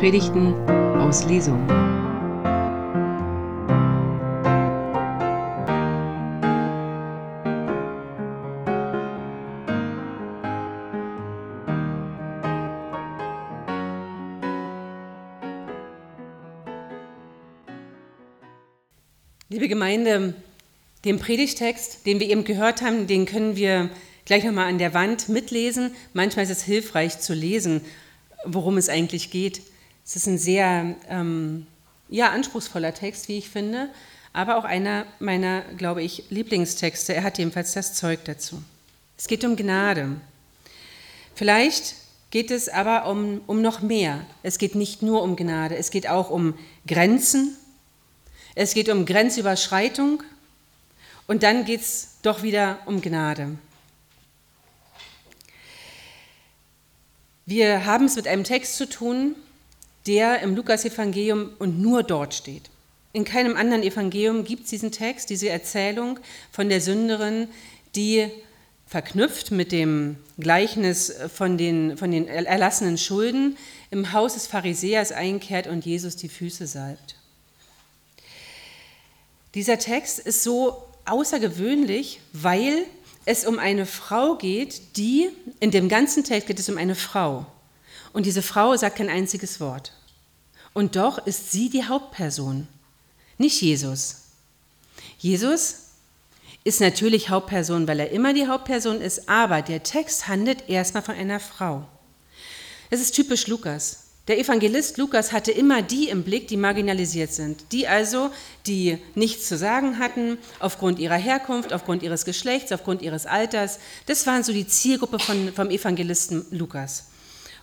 Predigten aus Lesung. Liebe Gemeinde, den Predigtext, den wir eben gehört haben, den können wir gleich nochmal an der Wand mitlesen. Manchmal ist es hilfreich zu lesen, worum es eigentlich geht. Es ist ein sehr ähm, ja, anspruchsvoller Text, wie ich finde, aber auch einer meiner, glaube ich, Lieblingstexte. Er hat jedenfalls das Zeug dazu. Es geht um Gnade. Vielleicht geht es aber um, um noch mehr. Es geht nicht nur um Gnade, es geht auch um Grenzen, es geht um Grenzüberschreitung und dann geht es doch wieder um Gnade. Wir haben es mit einem Text zu tun, der im Lukas-Evangelium und nur dort steht. In keinem anderen Evangelium gibt es diesen Text, diese Erzählung von der Sünderin, die verknüpft mit dem Gleichnis von den, von den erlassenen Schulden im Haus des Pharisäers einkehrt und Jesus die Füße salbt. Dieser Text ist so außergewöhnlich, weil es um eine Frau geht, die, in dem ganzen Text geht es um eine Frau. Und diese Frau sagt kein einziges Wort. Und doch ist sie die Hauptperson, nicht Jesus. Jesus ist natürlich Hauptperson, weil er immer die Hauptperson ist, aber der Text handelt erstmal von einer Frau. Das ist typisch Lukas. Der Evangelist Lukas hatte immer die im Blick, die marginalisiert sind, die also, die nichts zu sagen hatten, aufgrund ihrer Herkunft, aufgrund ihres Geschlechts, aufgrund ihres Alters. Das waren so die Zielgruppe von, vom Evangelisten Lukas.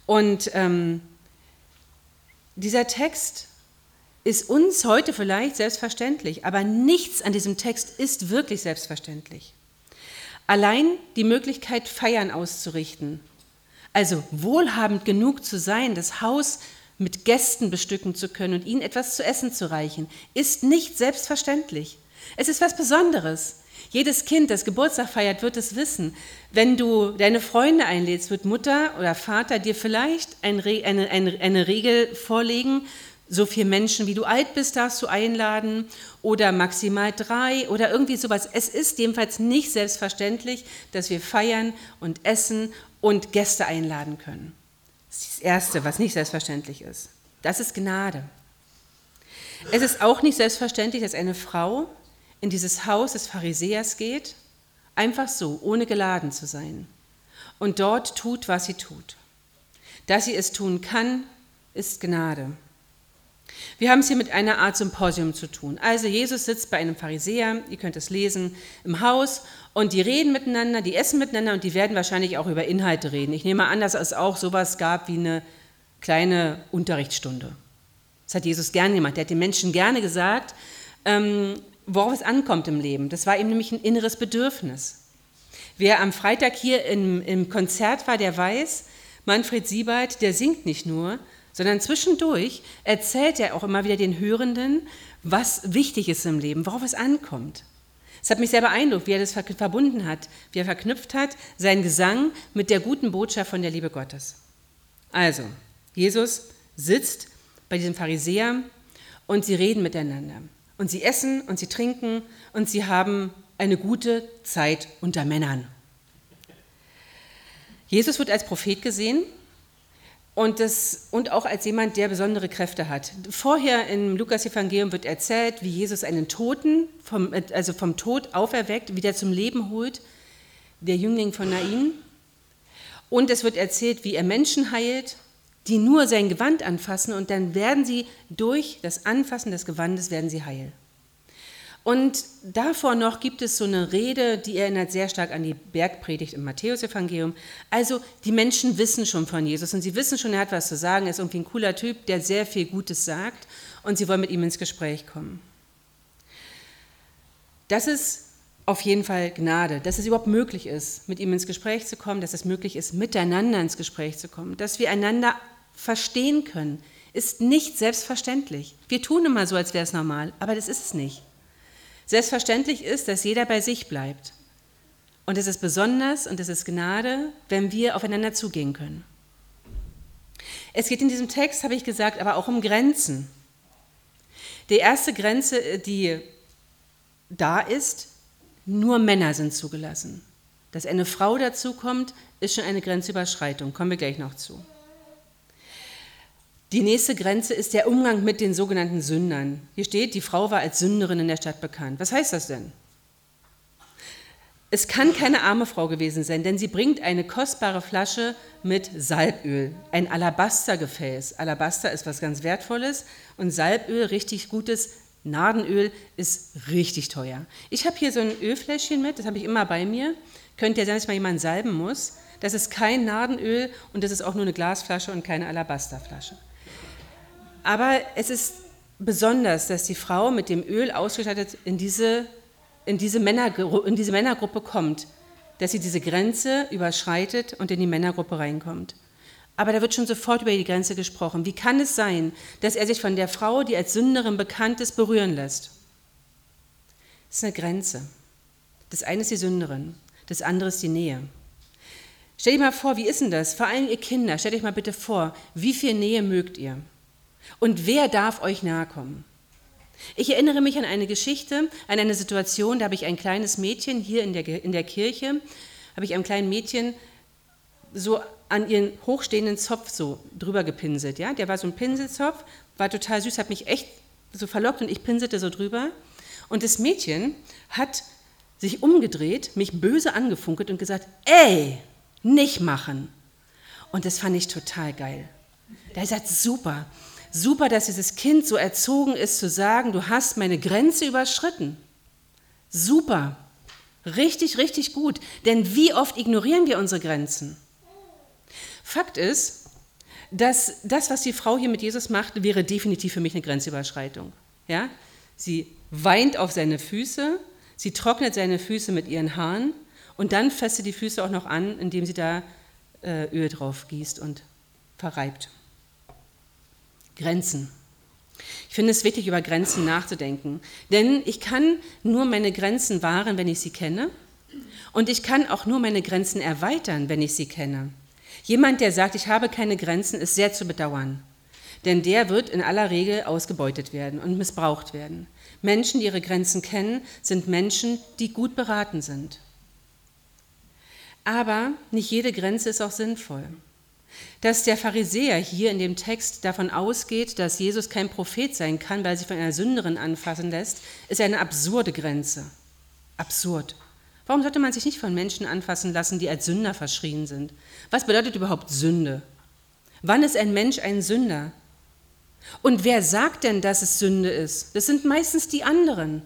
Und ähm, dieser Text ist uns heute vielleicht selbstverständlich, aber nichts an diesem Text ist wirklich selbstverständlich. Allein die Möglichkeit, Feiern auszurichten, also wohlhabend genug zu sein, das Haus mit Gästen bestücken zu können und ihnen etwas zu essen zu reichen, ist nicht selbstverständlich. Es ist was Besonderes. Jedes Kind, das Geburtstag feiert, wird es wissen. Wenn du deine Freunde einlädst, wird Mutter oder Vater dir vielleicht eine, eine, eine Regel vorlegen, so viele Menschen, wie du alt bist, darfst du einladen oder maximal drei oder irgendwie sowas. Es ist jedenfalls nicht selbstverständlich, dass wir feiern und essen und Gäste einladen können. Das ist das Erste, was nicht selbstverständlich ist. Das ist Gnade. Es ist auch nicht selbstverständlich, dass eine Frau in dieses Haus des Pharisäers geht, einfach so, ohne geladen zu sein, und dort tut, was sie tut. Dass sie es tun kann, ist Gnade. Wir haben es hier mit einer Art Symposium zu tun. Also Jesus sitzt bei einem Pharisäer, ihr könnt es lesen, im Haus und die reden miteinander, die essen miteinander und die werden wahrscheinlich auch über Inhalte reden. Ich nehme an, dass es auch sowas gab wie eine kleine Unterrichtsstunde. Das hat Jesus gerne gemacht. Der hat den Menschen gerne gesagt, ähm, worauf es ankommt im Leben. Das war ihm nämlich ein inneres Bedürfnis. Wer am Freitag hier im, im Konzert war, der weiß, Manfred Siebert, der singt nicht nur, sondern zwischendurch erzählt er auch immer wieder den Hörenden, was wichtig ist im Leben, worauf es ankommt. Es hat mich sehr beeindruckt, wie er das verbunden hat, wie er verknüpft hat, seinen Gesang mit der guten Botschaft von der Liebe Gottes. Also, Jesus sitzt bei diesem Pharisäer und sie reden miteinander. Und sie essen und sie trinken und sie haben eine gute Zeit unter Männern. Jesus wird als Prophet gesehen und, das, und auch als jemand, der besondere Kräfte hat. Vorher im Lukas-Evangelium wird erzählt, wie Jesus einen Toten, vom, also vom Tod auferweckt, wieder zum Leben holt, der Jüngling von Nain. Und es wird erzählt, wie er Menschen heilt, die nur sein Gewand anfassen und dann werden sie durch das Anfassen des Gewandes werden sie heil. Und davor noch gibt es so eine Rede, die erinnert sehr stark an die Bergpredigt im Matthäusevangelium. Also die Menschen wissen schon von Jesus und sie wissen schon, er hat was zu sagen, er ist irgendwie ein cooler Typ, der sehr viel Gutes sagt und sie wollen mit ihm ins Gespräch kommen. Das ist auf jeden Fall Gnade, dass es überhaupt möglich ist, mit ihm ins Gespräch zu kommen, dass es möglich ist, miteinander ins Gespräch zu kommen, dass wir einander verstehen können, ist nicht selbstverständlich. Wir tun immer so, als wäre es normal, aber das ist es nicht. Selbstverständlich ist, dass jeder bei sich bleibt. Und es ist besonders und es ist Gnade, wenn wir aufeinander zugehen können. Es geht in diesem Text, habe ich gesagt, aber auch um Grenzen. Die erste Grenze, die da ist, nur Männer sind zugelassen. Dass eine Frau dazukommt, ist schon eine Grenzüberschreitung. Kommen wir gleich noch zu. Die nächste Grenze ist der Umgang mit den sogenannten Sündern. Hier steht, die Frau war als Sünderin in der Stadt bekannt. Was heißt das denn? Es kann keine arme Frau gewesen sein, denn sie bringt eine kostbare Flasche mit Salböl, ein Alabastergefäß. Alabaster ist was ganz Wertvolles und Salböl, richtig gutes Nardenöl, ist richtig teuer. Ich habe hier so ein Ölfläschchen mit, das habe ich immer bei mir. Könnt ihr sein, dass mal jemand salben muss. Das ist kein Nardenöl und das ist auch nur eine Glasflasche und keine Alabasterflasche. Aber es ist besonders, dass die Frau mit dem Öl ausgestattet in diese in diese, Männer, in diese Männergruppe kommt, dass sie diese Grenze überschreitet und in die Männergruppe reinkommt. Aber da wird schon sofort über die Grenze gesprochen. Wie kann es sein, dass er sich von der Frau, die als Sünderin bekannt ist, berühren lässt? Das ist eine Grenze. Das eine ist die Sünderin, das andere ist die Nähe. Stell dir mal vor, wie ist denn das? Vor allem ihr Kinder, stellt euch mal bitte vor, wie viel Nähe mögt ihr? Und wer darf euch nahe kommen? Ich erinnere mich an eine Geschichte, an eine Situation, da habe ich ein kleines Mädchen hier in der, in der Kirche, habe ich einem kleinen Mädchen so an ihren hochstehenden Zopf so drüber gepinselt. Ja? Der war so ein Pinselzopf, war total süß, hat mich echt so verlockt und ich pinselte so drüber. Und das Mädchen hat sich umgedreht, mich böse angefunkelt und gesagt, ey, nicht machen. Und das fand ich total geil. Da ist gesagt, super, Super, dass dieses Kind so erzogen ist zu sagen, du hast meine Grenze überschritten. Super. Richtig, richtig gut. Denn wie oft ignorieren wir unsere Grenzen? Fakt ist, dass das, was die Frau hier mit Jesus macht, wäre definitiv für mich eine Grenzüberschreitung. Ja? Sie weint auf seine Füße, sie trocknet seine Füße mit ihren Haaren und dann fasst sie die Füße auch noch an, indem sie da äh, Öl drauf gießt und verreibt. Grenzen. Ich finde es wichtig, über Grenzen nachzudenken, denn ich kann nur meine Grenzen wahren, wenn ich sie kenne und ich kann auch nur meine Grenzen erweitern, wenn ich sie kenne. Jemand, der sagt, ich habe keine Grenzen, ist sehr zu bedauern, denn der wird in aller Regel ausgebeutet werden und missbraucht werden. Menschen, die ihre Grenzen kennen, sind Menschen, die gut beraten sind. Aber nicht jede Grenze ist auch sinnvoll. Dass der Pharisäer hier in dem Text davon ausgeht, dass Jesus kein Prophet sein kann, weil er sich von einer Sünderin anfassen lässt, ist eine absurde Grenze. Absurd. Warum sollte man sich nicht von Menschen anfassen lassen, die als Sünder verschrien sind? Was bedeutet überhaupt Sünde? Wann ist ein Mensch ein Sünder? Und wer sagt denn, dass es Sünde ist? Das sind meistens die anderen.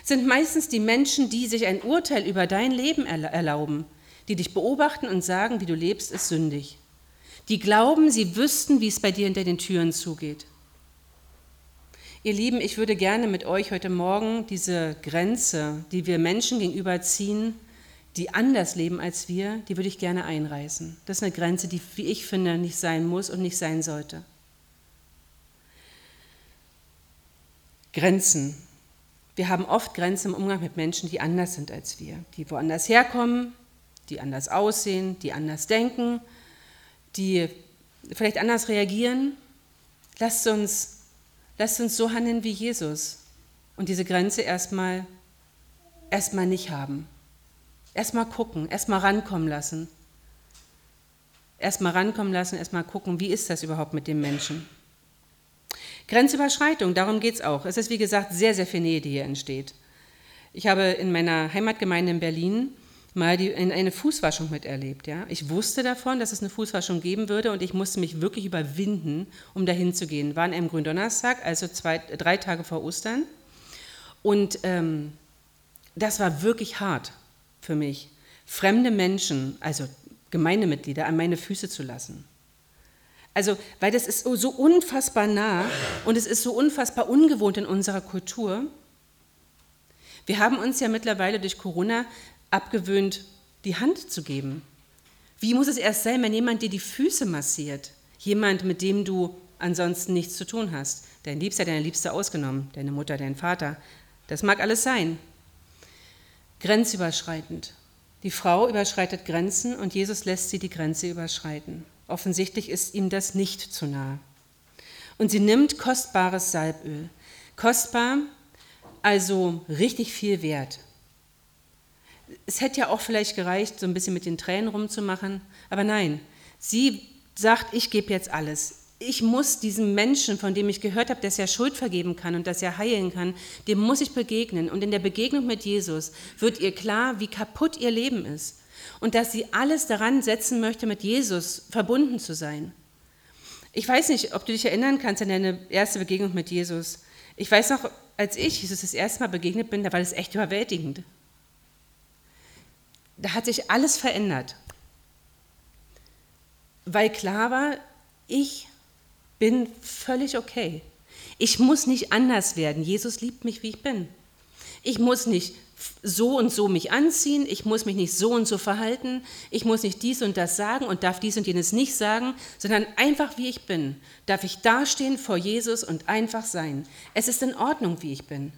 Das sind meistens die Menschen, die sich ein Urteil über dein Leben erlauben, die dich beobachten und sagen, wie du lebst, ist sündig die glauben, sie wüssten, wie es bei dir hinter den Türen zugeht. Ihr Lieben, ich würde gerne mit euch heute Morgen diese Grenze, die wir Menschen gegenüber ziehen, die anders leben als wir, die würde ich gerne einreißen. Das ist eine Grenze, die, wie ich finde, nicht sein muss und nicht sein sollte. Grenzen. Wir haben oft Grenzen im Umgang mit Menschen, die anders sind als wir, die woanders herkommen, die anders aussehen, die anders denken, die vielleicht anders reagieren, lasst uns, lasst uns so handeln wie Jesus und diese Grenze erstmal erstmal nicht haben. Erstmal gucken, erstmal rankommen lassen. Erstmal rankommen lassen, erstmal gucken, wie ist das überhaupt mit dem Menschen. Grenzüberschreitung, darum geht es auch. Es ist, wie gesagt, sehr, sehr viel Nähe, die hier entsteht. Ich habe in meiner Heimatgemeinde in Berlin mal die, eine Fußwaschung miterlebt. Ja? Ich wusste davon, dass es eine Fußwaschung geben würde und ich musste mich wirklich überwinden, um dahin zu gehen. War an einem Gründonnerstag, also zwei, drei Tage vor Ostern. Und ähm, das war wirklich hart für mich, fremde Menschen, also Gemeindemitglieder, an meine Füße zu lassen. Also, weil das ist so unfassbar nah und es ist so unfassbar ungewohnt in unserer Kultur. Wir haben uns ja mittlerweile durch Corona abgewöhnt, die Hand zu geben? Wie muss es erst sein, wenn jemand dir die Füße massiert? Jemand, mit dem du ansonsten nichts zu tun hast. Dein Liebster, deine Liebste ausgenommen, deine Mutter, dein Vater. Das mag alles sein. Grenzüberschreitend. Die Frau überschreitet Grenzen und Jesus lässt sie die Grenze überschreiten. Offensichtlich ist ihm das nicht zu nah. Und sie nimmt kostbares Salböl. Kostbar, also richtig viel wert. Es hätte ja auch vielleicht gereicht, so ein bisschen mit den Tränen rumzumachen, aber nein, sie sagt, ich gebe jetzt alles. Ich muss diesem Menschen, von dem ich gehört habe, dass er Schuld vergeben kann und dass er heilen kann, dem muss ich begegnen. Und in der Begegnung mit Jesus wird ihr klar, wie kaputt ihr Leben ist und dass sie alles daran setzen möchte, mit Jesus verbunden zu sein. Ich weiß nicht, ob du dich erinnern kannst an deine erste Begegnung mit Jesus. Ich weiß noch, als ich Jesus das erste Mal begegnet bin, da war das echt überwältigend. Da hat sich alles verändert, weil klar war, ich bin völlig okay. Ich muss nicht anders werden. Jesus liebt mich, wie ich bin. Ich muss nicht so und so mich anziehen, ich muss mich nicht so und so verhalten, ich muss nicht dies und das sagen und darf dies und jenes nicht sagen, sondern einfach wie ich bin, darf ich dastehen vor Jesus und einfach sein. Es ist in Ordnung, wie ich bin.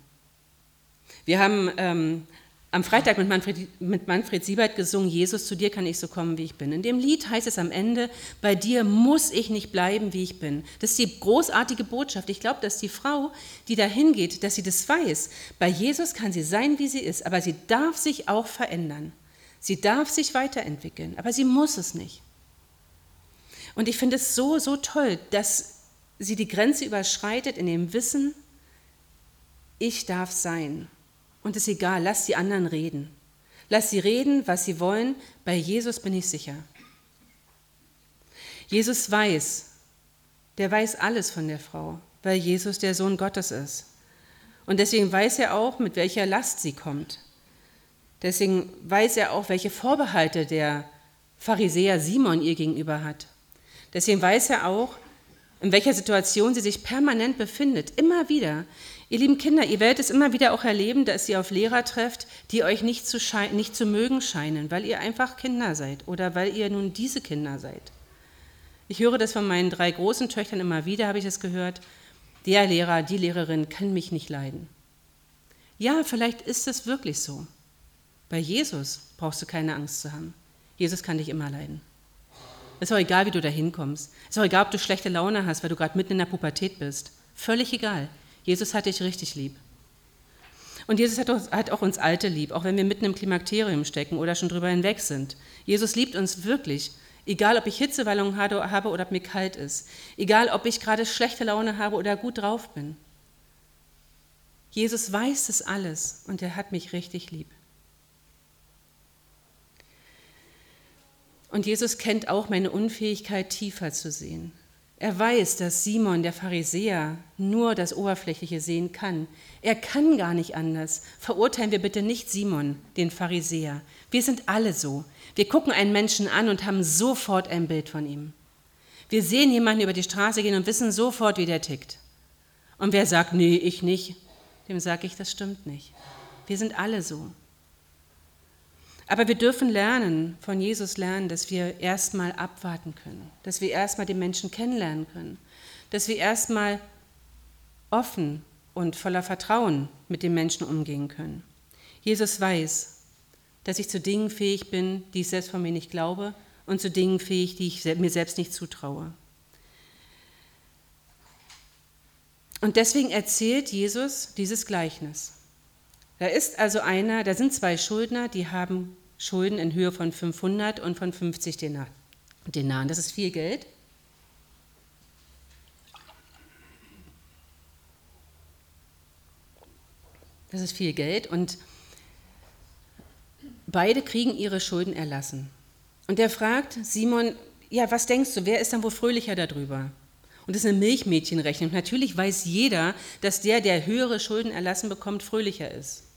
Wir haben ähm, am Freitag mit Manfred, mit Manfred Siebert gesungen, Jesus, zu dir kann ich so kommen, wie ich bin. In dem Lied heißt es am Ende, bei dir muss ich nicht bleiben, wie ich bin. Das ist die großartige Botschaft. Ich glaube, dass die Frau, die dahin geht, dass sie das weiß. Bei Jesus kann sie sein, wie sie ist, aber sie darf sich auch verändern. Sie darf sich weiterentwickeln, aber sie muss es nicht. Und ich finde es so, so toll, dass sie die Grenze überschreitet in dem Wissen, ich darf sein. Und es ist egal, lass die anderen reden. Lass sie reden, was sie wollen. Bei Jesus bin ich sicher. Jesus weiß, der weiß alles von der Frau, weil Jesus der Sohn Gottes ist. Und deswegen weiß er auch, mit welcher Last sie kommt. Deswegen weiß er auch, welche Vorbehalte der Pharisäer Simon ihr gegenüber hat. Deswegen weiß er auch, in welcher Situation sie sich permanent befindet, immer wieder. Ihr lieben Kinder, ihr werdet es immer wieder auch erleben, dass ihr auf Lehrer trefft, die euch nicht zu, nicht zu mögen scheinen, weil ihr einfach Kinder seid oder weil ihr nun diese Kinder seid. Ich höre das von meinen drei großen Töchtern immer wieder, habe ich es gehört. Der Lehrer, die Lehrerin kann mich nicht leiden. Ja, vielleicht ist es wirklich so. Bei Jesus brauchst du keine Angst zu haben. Jesus kann dich immer leiden. Es ist auch egal, wie du da hinkommst. Es ist auch egal, ob du schlechte Laune hast, weil du gerade mitten in der Pubertät bist. Völlig egal. Jesus hat dich richtig lieb. Und Jesus hat auch uns Alte lieb, auch wenn wir mitten im Klimakterium stecken oder schon drüber hinweg sind. Jesus liebt uns wirklich, egal ob ich Hitzewallungen habe oder ob mir kalt ist, egal ob ich gerade schlechte Laune habe oder gut drauf bin. Jesus weiß das alles und er hat mich richtig lieb. Und Jesus kennt auch meine Unfähigkeit, tiefer zu sehen. Er weiß, dass Simon, der Pharisäer, nur das Oberflächliche sehen kann. Er kann gar nicht anders. Verurteilen wir bitte nicht Simon, den Pharisäer. Wir sind alle so. Wir gucken einen Menschen an und haben sofort ein Bild von ihm. Wir sehen jemanden über die Straße gehen und wissen sofort, wie der tickt. Und wer sagt, nee, ich nicht, dem sage ich, das stimmt nicht. Wir sind alle so. Aber wir dürfen lernen, von Jesus lernen, dass wir erstmal abwarten können, dass wir erstmal den Menschen kennenlernen können, dass wir erstmal offen und voller Vertrauen mit den Menschen umgehen können. Jesus weiß, dass ich zu Dingen fähig bin, die ich selbst von mir nicht glaube und zu Dingen fähig, die ich mir selbst nicht zutraue. Und deswegen erzählt Jesus dieses Gleichnis. Da ist also einer, da sind zwei Schuldner, die haben Schulden in Höhe von 500 und von 50 Denaren. Das ist viel Geld. Das ist viel Geld und beide kriegen ihre Schulden erlassen. Und er fragt Simon, ja, was denkst du, wer ist dann wohl fröhlicher darüber? Und das ist eine Milchmädchenrechnung. Natürlich weiß jeder, dass der, der höhere Schulden erlassen bekommt, fröhlicher ist.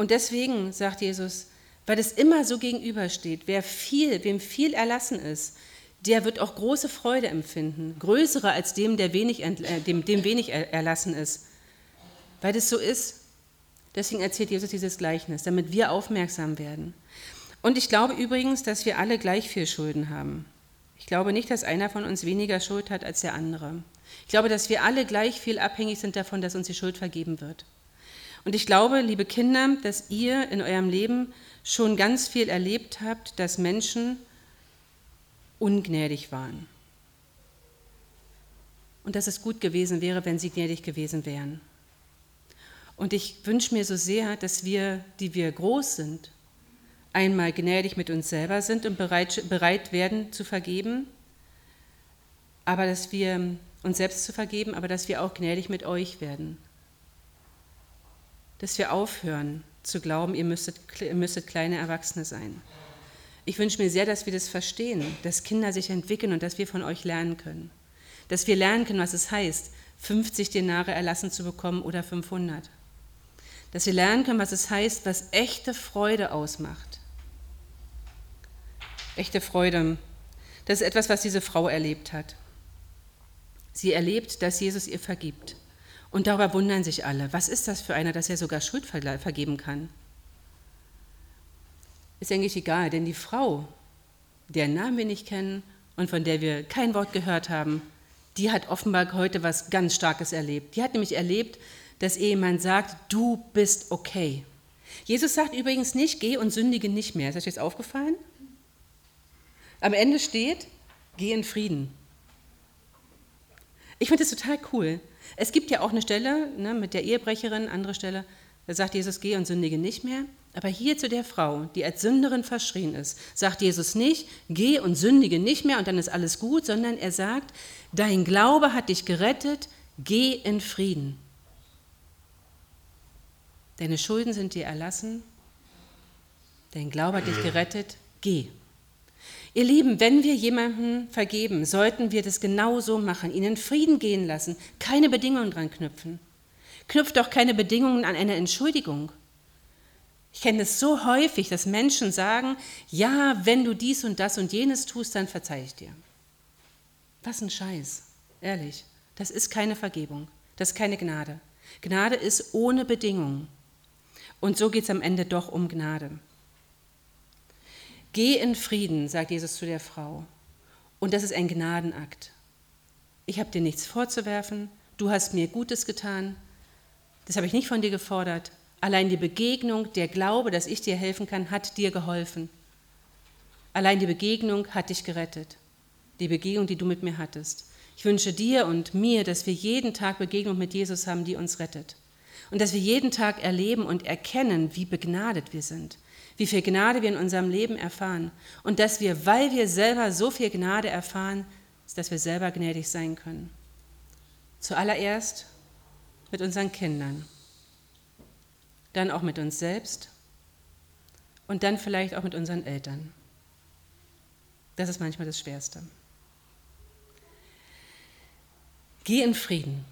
Und deswegen sagt Jesus, weil es immer so gegenübersteht, wer viel, wem viel erlassen ist, der wird auch große Freude empfinden, größere als dem, der wenig, äh, dem, dem wenig erlassen ist. Weil das so ist. Deswegen erzählt Jesus dieses Gleichnis, damit wir aufmerksam werden. Und ich glaube übrigens, dass wir alle gleich viel Schulden haben. Ich glaube nicht, dass einer von uns weniger Schuld hat als der andere. Ich glaube, dass wir alle gleich viel abhängig sind davon, dass uns die Schuld vergeben wird. Und ich glaube, liebe Kinder, dass ihr in eurem Leben schon ganz viel erlebt habt, dass Menschen ungnädig waren. Und dass es gut gewesen wäre, wenn sie gnädig gewesen wären. Und ich wünsche mir so sehr, dass wir, die wir groß sind, einmal gnädig mit uns selber sind und bereit, bereit werden zu vergeben, aber dass wir uns selbst zu vergeben, aber dass wir auch gnädig mit euch werden. Dass wir aufhören zu glauben, ihr müsstet, ihr müsstet kleine Erwachsene sein. Ich wünsche mir sehr, dass wir das verstehen, dass Kinder sich entwickeln und dass wir von euch lernen können. Dass wir lernen können, was es heißt, 50 Denare erlassen zu bekommen oder 500 dass wir lernen können, was es heißt, was echte Freude ausmacht. Echte Freude, das ist etwas, was diese Frau erlebt hat. Sie erlebt, dass Jesus ihr vergibt. Und darüber wundern sich alle. Was ist das für einer, dass er sogar Schuld vergeben kann? Ist eigentlich egal, denn die Frau, deren Namen wir nicht kennen und von der wir kein Wort gehört haben, die hat offenbar heute was ganz Starkes erlebt. Die hat nämlich erlebt, dass jemand sagt, du bist okay. Jesus sagt übrigens nicht, geh und sündige nicht mehr. Ist euch jetzt aufgefallen? Am Ende steht, geh in Frieden. Ich finde das total cool. Es gibt ja auch eine Stelle ne, mit der Ehebrecherin, andere Stelle, da sagt Jesus, geh und sündige nicht mehr. Aber hier zu der Frau, die als Sünderin verschrien ist, sagt Jesus nicht, geh und sündige nicht mehr und dann ist alles gut, sondern er sagt, dein Glaube hat dich gerettet, geh in Frieden. Deine Schulden sind dir erlassen. Dein Glaube hat dich gerettet. Geh. Ihr Lieben, wenn wir jemandem vergeben, sollten wir das genau so machen, ihnen Frieden gehen lassen, keine Bedingungen dran knüpfen. Knüpft doch keine Bedingungen an eine Entschuldigung. Ich kenne es so häufig, dass Menschen sagen, ja, wenn du dies und das und jenes tust, dann verzeih ich dir. Was ein Scheiß, ehrlich. Das ist keine Vergebung, das ist keine Gnade. Gnade ist ohne Bedingungen. Und so geht es am Ende doch um Gnade. Geh in Frieden, sagt Jesus zu der Frau. Und das ist ein Gnadenakt. Ich habe dir nichts vorzuwerfen, du hast mir Gutes getan, das habe ich nicht von dir gefordert. Allein die Begegnung, der Glaube, dass ich dir helfen kann, hat dir geholfen. Allein die Begegnung hat dich gerettet. Die Begegnung, die du mit mir hattest. Ich wünsche dir und mir, dass wir jeden Tag Begegnung mit Jesus haben, die uns rettet. Und dass wir jeden Tag erleben und erkennen, wie begnadet wir sind, wie viel Gnade wir in unserem Leben erfahren. Und dass wir, weil wir selber so viel Gnade erfahren, dass wir selber gnädig sein können. Zuallererst mit unseren Kindern, dann auch mit uns selbst und dann vielleicht auch mit unseren Eltern. Das ist manchmal das Schwerste. Geh in Frieden.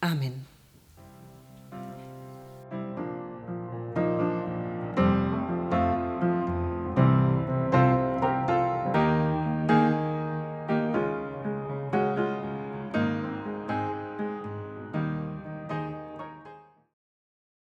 Amen.